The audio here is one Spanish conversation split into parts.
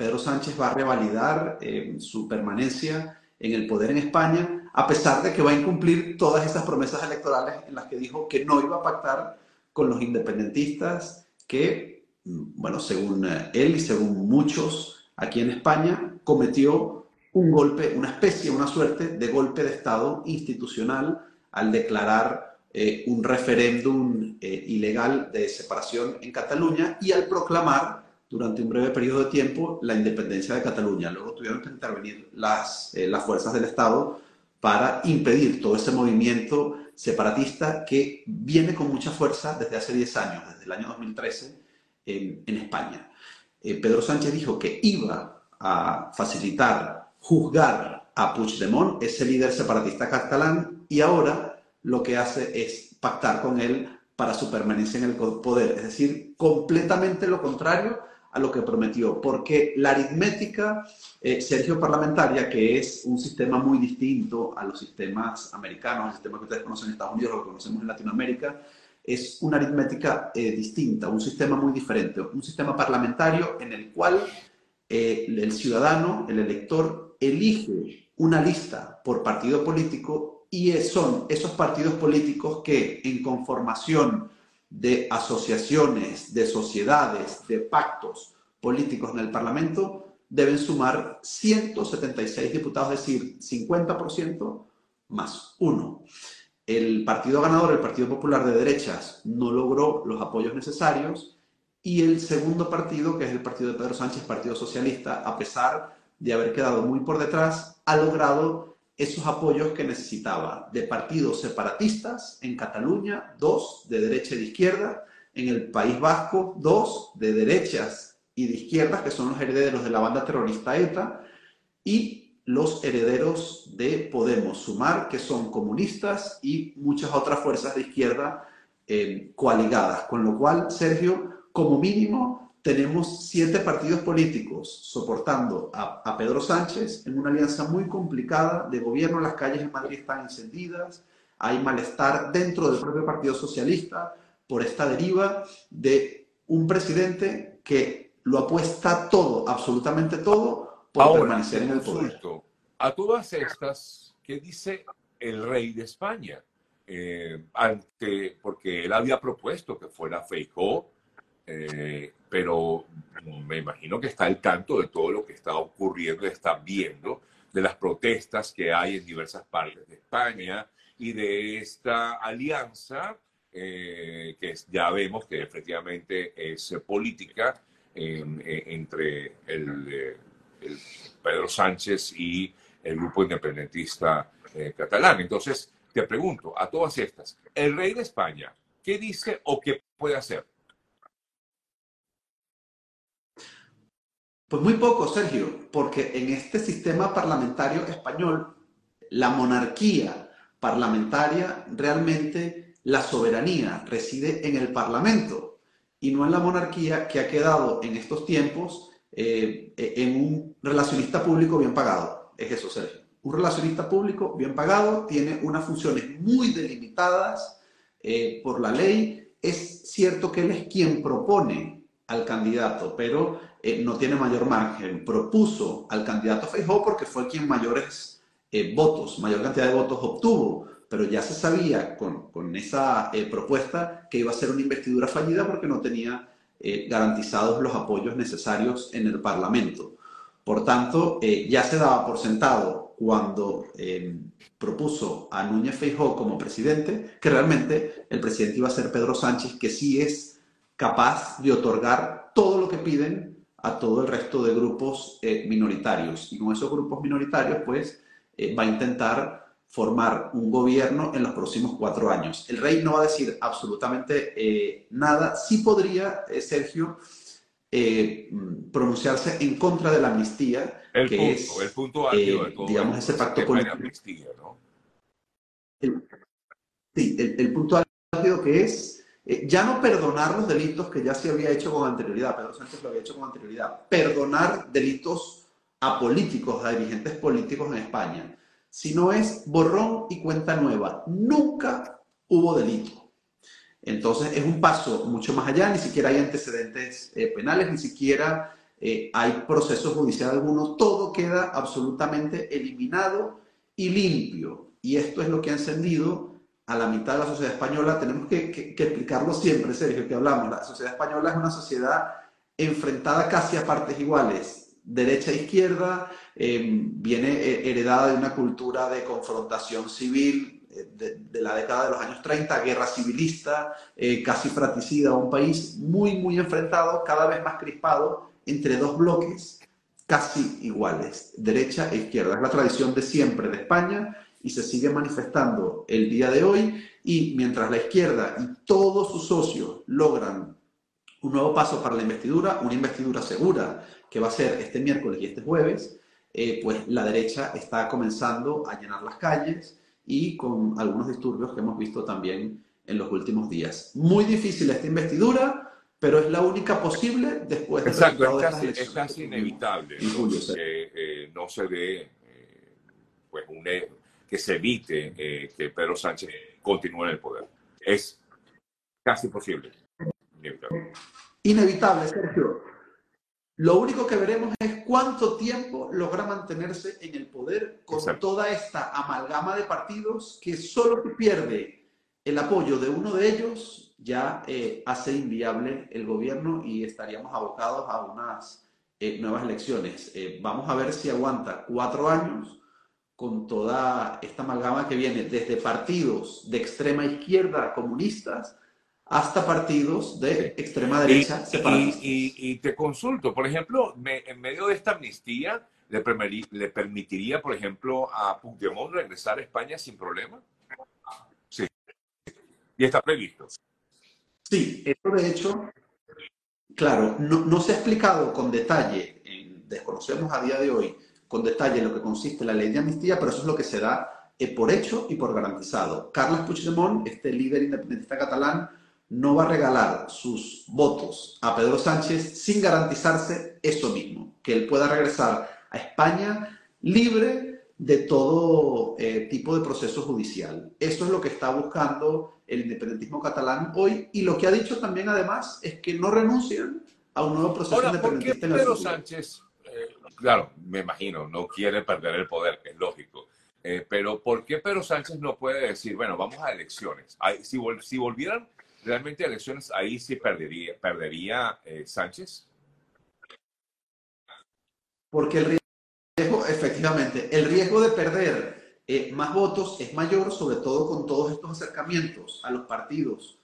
Pedro Sánchez va a revalidar su permanencia en el poder en España, a pesar de que va a incumplir todas esas promesas electorales en las que dijo que no iba a pactar con los independentistas que, bueno, según él y según muchos aquí en España, cometió un golpe, una especie, una suerte de golpe de Estado institucional al declarar eh, un referéndum eh, ilegal de separación en Cataluña y al proclamar durante un breve periodo de tiempo la independencia de Cataluña. Luego tuvieron que intervenir las, eh, las fuerzas del Estado para impedir todo ese movimiento separatista que viene con mucha fuerza desde hace 10 años, desde el año 2013 en, en España. Pedro Sánchez dijo que iba a facilitar, juzgar a Puigdemont, ese líder separatista catalán, y ahora lo que hace es pactar con él para su permanencia en el poder. Es decir, completamente lo contrario a lo que prometió, porque la aritmética, eh, Sergio Parlamentaria, que es un sistema muy distinto a los sistemas americanos, el sistema que ustedes conocen en Estados Unidos, lo que conocemos en Latinoamérica, es una aritmética eh, distinta, un sistema muy diferente, un sistema parlamentario en el cual eh, el ciudadano, el elector, elige una lista por partido político y son esos partidos políticos que en conformación de asociaciones, de sociedades, de pactos políticos en el Parlamento deben sumar 176 diputados, es decir, 50% más uno. El partido ganador, el Partido Popular de Derechas, no logró los apoyos necesarios y el segundo partido, que es el partido de Pedro Sánchez, Partido Socialista, a pesar de haber quedado muy por detrás, ha logrado esos apoyos que necesitaba de partidos separatistas en Cataluña, dos de derecha y de izquierda, en el País Vasco, dos de derechas y de izquierdas, que son los herederos de la banda terrorista ETA, y los herederos de Podemos Sumar, que son comunistas y muchas otras fuerzas de izquierda eh, coaligadas. Con lo cual, Sergio, como mínimo, tenemos siete partidos políticos soportando a, Pedro Sánchez en una alianza muy complicada de gobierno. Las calles en Madrid están encendidas, hay malestar dentro del propio Partido Socialista por esta deriva de un presidente que lo apuesta todo, absolutamente todo, por permanecer en el poder. A todas estas, ¿qué dice el rey de España? Eh, ante, porque él había propuesto que fuera Feijóo eh, pero me imagino que está al tanto de todo lo que está ocurriendo, está viendo de las protestas que hay en diversas partes de España y de esta alianza eh, que ya vemos que efectivamente es política entre el, Pedro Sánchez y el grupo independentista eh, catalán. Entonces, te pregunto, a todas estas, el rey de España, ¿qué dice o qué puede hacer? Pues muy poco, Sergio, porque en este sistema parlamentario español, la monarquía parlamentaria, realmente la soberanía reside en el Parlamento y no en la monarquía que ha quedado en estos tiempos eh, en un relacionista público bien pagado. Es eso, Sergio. Un relacionista público bien pagado tiene unas funciones muy delimitadas eh, por la ley. Es cierto que él es quien propone al candidato, pero eh, no tiene mayor margen. Propuso al candidato Feijóo porque fue quien mayores eh, votos, mayor cantidad de votos obtuvo, pero ya se sabía con, con esa eh, propuesta que iba a ser una investidura fallida porque no tenía garantizados los apoyos necesarios en el Parlamento. Por tanto, ya se daba por sentado cuando propuso a Núñez Feijóo como presidente que realmente el presidente iba a ser Pedro Sánchez, que sí es capaz de otorgar todo lo que piden a todo el resto de grupos eh, minoritarios. Y con esos grupos minoritarios, pues, eh, va a intentar formar un gobierno en los próximos cuatro años. El rey no va a decir absolutamente eh, nada. Sí podría, Sergio, pronunciarse en contra de la amnistía, el que punto, es, el punto de todo digamos, ese pacto político. Amnistía, ¿no? sí, el, el punto álgido que es eh, ya no perdonar los delitos que ya se había hecho con anterioridad, Pedro Sánchez lo había hecho con anterioridad, perdonar delitos apolíticos a dirigentes políticos en España, sino es borrón y cuenta nueva. Nunca hubo delito. Entonces es un paso mucho más allá, ni siquiera hay antecedentes eh, penales, ni siquiera eh, hay proceso judicial alguno, todo queda absolutamente eliminado y limpio. Y esto es lo que ha encendido a la mitad de la sociedad española. Tenemos que, explicarlo siempre, Sergio, que hablamos. La sociedad española es una sociedad enfrentada casi a partes iguales, derecha e izquierda, eh, viene eh, heredada de una cultura de confrontación civil eh, de, la década de los años 30, guerra civilista, casi fratricida, un país muy, muy enfrentado, cada vez más crispado entre dos bloques casi iguales, derecha e izquierda. Es la tradición de siempre de España y se sigue manifestando el día de hoy y mientras la izquierda y todos sus socios logran un nuevo paso para la investidura, una investidura segura que va a ser este miércoles y este jueves, eh, pues la derecha está comenzando a llenar las calles y con algunos disturbios que hemos visto también en los últimos días. Muy difícil esta investidura, pero es la única posible después de Exacto, es casi, es casi inevitable que eh, no se dé, eh, pues que se evite que Pedro Sánchez continúe en el poder. Es casi posible. Inevitable. Inevitable, Sergio. Lo único que veremos es cuánto tiempo logra mantenerse en el poder con toda esta amalgama de partidos que solo pierde el apoyo de uno de ellos ya eh, hace inviable el gobierno y estaríamos abocados a unas eh, nuevas elecciones. Eh, vamos a ver si aguanta cuatro años con toda esta amalgama que viene desde partidos de extrema izquierda comunistas hasta partidos de extrema derecha y, te consulto, por ejemplo, en medio de esta amnistía, ¿le, ¿le, permitiría, por ejemplo, a Puigdemont regresar a España sin problema? Sí. Y está previsto. Sí, esto de hecho, claro, no, se ha explicado con detalle, desconocemos a día de hoy con detalle lo que consiste la ley de amnistía, pero eso es lo que se da eh, por hecho y por garantizado. Carles Puigdemont, este líder independentista catalán, no va a regalar sus votos a Pedro Sánchez sin garantizarse eso mismo, que él pueda regresar a España libre de todo eh, tipo de proceso judicial. Eso es lo que está buscando el independentismo catalán hoy y lo que ha dicho también además es que no renuncian a un nuevo proceso independentista. ¿por Pedro Sánchez, eh, claro, me imagino, no quiere perder el poder, que es lógico, eh, pero ¿por qué Pedro Sánchez no puede decir, bueno, vamos a elecciones? si, volvieran realmente elecciones ahí sí perdería, eh, Sánchez? Porque el riesgo, efectivamente, el riesgo de perder eh, más votos es mayor, sobre todo con todos estos acercamientos a los partidos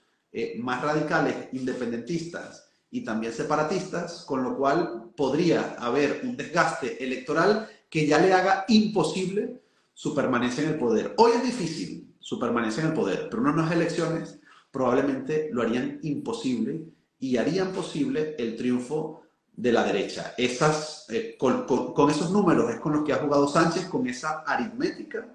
más radicales, independentistas y también separatistas, con lo cual podría haber un desgaste electoral que ya le haga imposible su permanencia en el poder. Hoy es difícil su permanencia en el poder, pero unas elecciones probablemente lo harían imposible y harían posible el triunfo de la derecha. Esas, eh, con, esos números es con los que ha jugado Sánchez, con esa aritmética,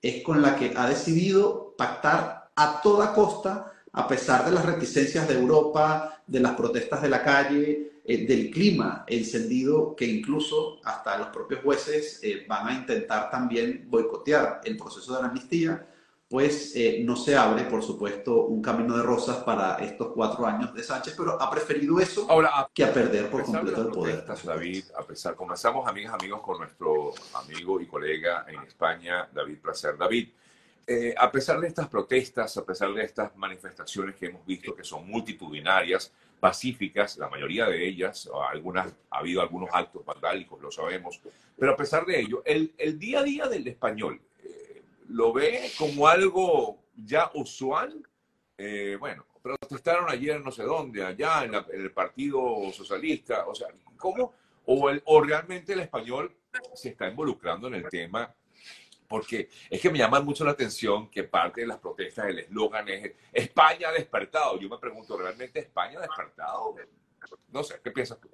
es con la que ha decidido pactar a toda costa, a pesar de las reticencias de Europa, de las protestas de la calle, eh, del clima encendido, que incluso hasta los propios jueces eh, van a intentar también boicotear el proceso de la amnistía pues eh, no se abre, por supuesto, un camino de rosas para estos cuatro años de Sánchez, pero ha preferido eso Ahora, que a perder por completo el poder. David, a pesar, comenzamos, amigas, amigos, con nuestro amigo y colega en España, David Placer. David, eh, a pesar de estas protestas, a pesar de estas manifestaciones que hemos visto que son multitudinarias, pacíficas, la mayoría de ellas, algunas, ha habido algunos actos vandálicos, lo sabemos, pero a pesar de ello, el, día a día del español, lo ve como algo ya usual. Eh, bueno, protestaron ayer no sé dónde, allá en, el Partido Socialista, o sea, ¿cómo? O realmente el español se está involucrando en el tema porque es que me llama mucho la atención que parte de las protestas, el eslogan es España ha despertado. Yo me pregunto, ¿realmente España ha despertado? No sé, ¿qué piensas tú?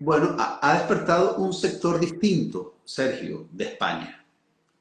Bueno, ha, despertado un sector distinto, Sergio, de España.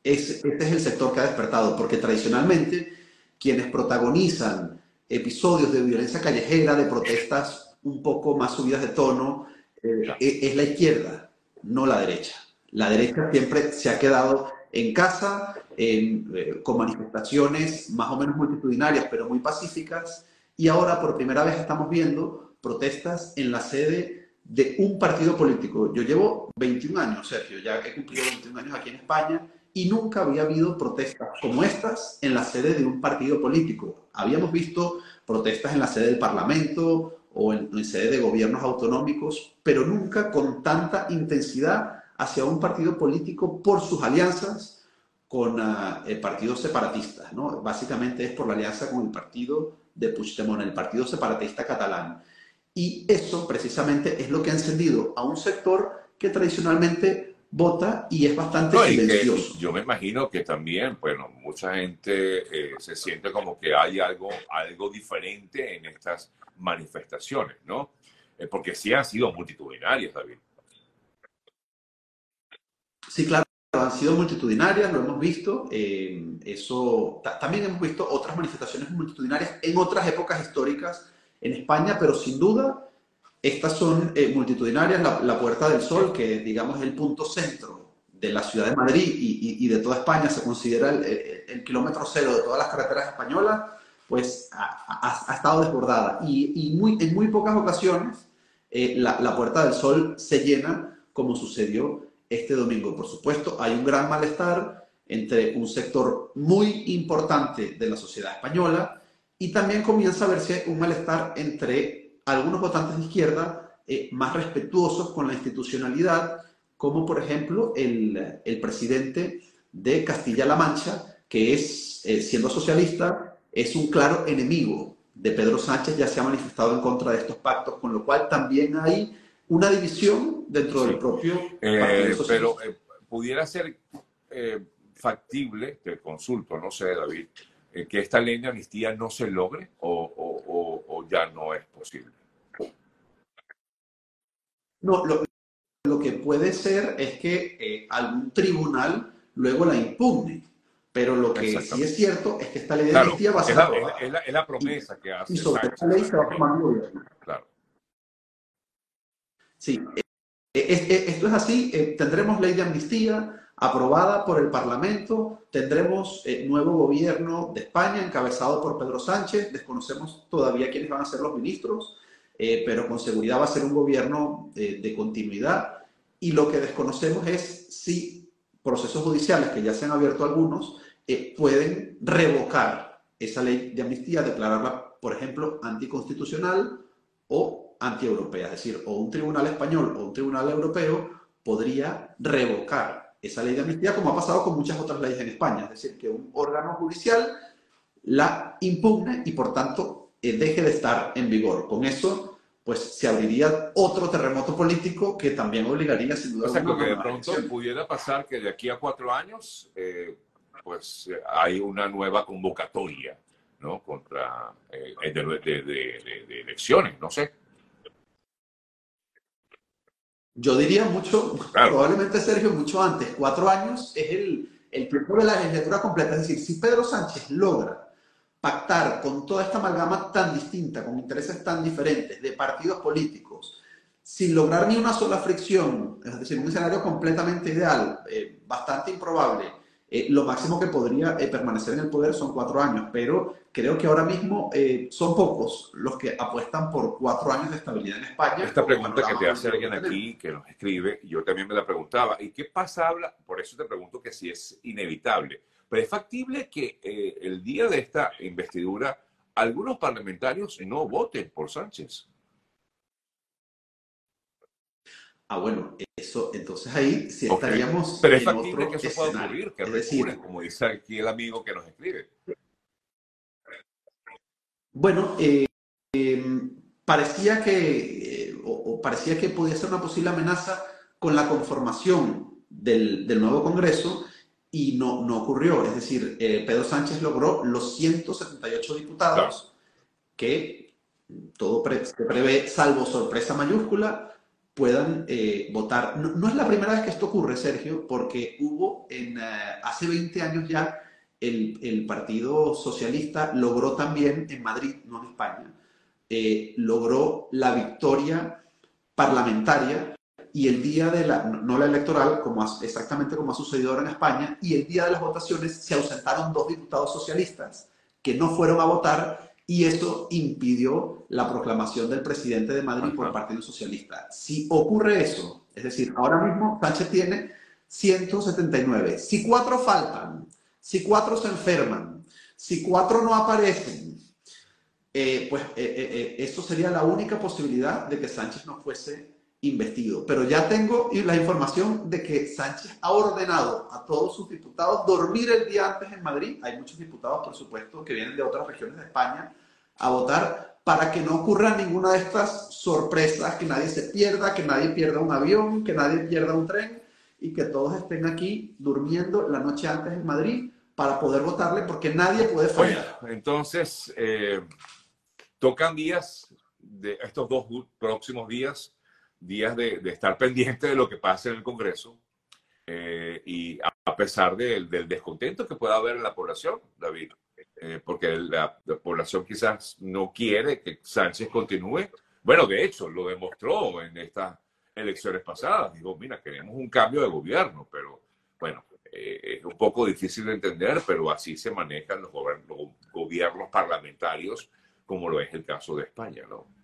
este es el sector que ha despertado, porque tradicionalmente quienes protagonizan episodios de violencia callejera, de protestas un poco más subidas de tono, eh, e, es la izquierda, no la derecha. La derecha siempre se ha quedado en casa, eh, con manifestaciones más o menos multitudinarias, pero muy pacíficas, y ahora por primera vez estamos viendo protestas en la sede de un partido político. Yo llevo 21 años, Sergio, ya he cumplido 21 años aquí en España y nunca había habido protestas como estas en la sede de un partido político. Habíamos visto protestas en la sede del Parlamento o en, sede de gobiernos autonómicos, pero nunca con tanta intensidad hacia un partido político por sus alianzas con uh, partidos separatistas. ¿no? Básicamente es por la alianza con el partido de Puigdemont, el partido separatista catalán. Y eso precisamente es lo que ha encendido a un sector que tradicionalmente vota y es bastante silencioso. yo me imagino que también, bueno, mucha gente eh, se siente como que hay algo, algo diferente en estas manifestaciones, ¿no? Eh, porque sí han sido multitudinarias, David. Sí, claro, han sido multitudinarias, lo hemos visto. Eh, eso también hemos visto otras manifestaciones multitudinarias en otras épocas históricas en España, pero sin duda estas son eh, multitudinarias, la, Puerta del Sol, que digamos es el punto centro de la ciudad de Madrid y, de toda España, se considera el, kilómetro cero de todas las carreteras españolas, pues ha, estado desbordada. Y, muy, en muy pocas ocasiones eh, la, la Puerta del Sol se llena como sucedió este domingo. Por supuesto, hay un gran malestar entre un sector muy importante de la sociedad española y también comienza a verse un malestar entre algunos votantes de izquierda eh, más respetuosos con la institucionalidad, como por ejemplo el, el presidente de Castilla-La Mancha, que es, eh, siendo socialista, es un claro enemigo de Pedro Sánchez, ya se ha manifestado en contra de estos pactos, con lo cual también hay una división dentro del propio eh, Pero pudiera ser factible, te consulto, no sé, David, que esta ley de amnistía no se logre o, ya no es posible? No, lo, que puede ser es que eh, algún tribunal luego la impugne. Pero lo que sí es cierto es que esta ley de amnistía va a ser. Es la, promesa que hace. Y sobre esta ley se va a gobierno. Claro. Sí, eh, eh, esto es así. tendremos ley de amnistía aprobada por el Parlamento, tendremos nuevo gobierno de España encabezado por Pedro Sánchez, desconocemos todavía quiénes van a ser los ministros, eh, pero con seguridad va a ser un gobierno de, continuidad. Y lo que desconocemos es si procesos judiciales, que ya se han abierto algunos, eh, pueden revocar esa ley de amnistía, declararla, por ejemplo, anticonstitucional o antieuropea. Es decir, o un tribunal español o un tribunal europeo podría revocar esa ley de amnistía, como ha pasado con muchas otras leyes en España. Es decir, que un órgano judicial la impugne y, por tanto, eh, deje de estar en vigor. Con eso, pues se abriría otro terremoto político que también obligaría, sin duda, o sea, que de pronto pudiera pasar que de aquí a cuatro años, eh, pues hay una nueva convocatoria, ¿no? Contra eh, de, elecciones, no sé. Yo diría mucho, probablemente Sergio, mucho antes. Cuatro años es el, el tiempo de la legislatura completa. Es decir, si Pedro Sánchez logra pactar con toda esta amalgama tan distinta, con intereses tan diferentes de partidos políticos, sin lograr ni una sola fricción, es decir, un escenario completamente ideal, eh, bastante improbable, eh, lo máximo que podría eh, permanecer en el poder son cuatro años, pero creo que ahora mismo son pocos los que apuestan por cuatro años de estabilidad en España. Esta pregunta que te hace alguien aquí, que nos escribe, yo también me la preguntaba, ¿y qué pasa? Habla, por eso te pregunto que si es inevitable pero es factible que eh, el día de esta investidura algunos parlamentarios no voten por Sánchez. Ah, bueno, eso, entonces ahí sí estaríamos. Pero es factible que eso pueda ocurrir, que recurren, como dice aquí el amigo que nos escribe. Bueno, eh, em, parecía que, eh, o, parecía que podía ser una posible amenaza con la conformación del, del nuevo Congreso y no, no ocurrió. Es decir, eh, Pedro Sánchez logró los 178 diputados que todo se prevé, salvo sorpresa mayúscula, puedan eh, votar. No, es la primera vez que esto ocurre, Sergio, porque hubo en, eh, hace 20 años ya el, el, Partido Socialista logró también en Madrid, no en España, logró la victoria parlamentaria y el día de la, no la electoral, como exactamente como ha sucedido ahora en España, y el día de las votaciones se ausentaron dos diputados socialistas que no fueron a votar y eso impidió la proclamación del presidente de Madrid por Partido Socialista. Si ocurre eso, es decir, ahora mismo Sánchez tiene 179. Si cuatro faltan, si cuatro se enferman, si cuatro no aparecen, eh, pues eh, eh, eso sería la única posibilidad de que Sánchez no fuese investido. Pero ya tengo la información de que Sánchez ha ordenado a todos sus diputados dormir el día antes en Madrid. Hay muchos diputados, por supuesto, que vienen de otras regiones de España a votar para que no ocurra ninguna de estas sorpresas, que nadie se pierda, que nadie pierda un avión, que nadie pierda un tren y que todos estén aquí durmiendo la noche antes en Madrid para poder votarle porque nadie puede fallar. entonces, eh, tocan días de estos dos próximos días días de, estar pendiente de lo que pasa en el Congreso eh, y a, pesar del descontento que pueda haber en la población, David, eh, porque la, población quizás no quiere que Sánchez continúe. Bueno, de hecho, lo demostró en estas elecciones pasadas. Digo, mira, queremos un cambio de gobierno, pero bueno, eh, es un poco difícil de entender, pero así se manejan los, los gobiernos parlamentarios, como lo es el caso de España, ¿no?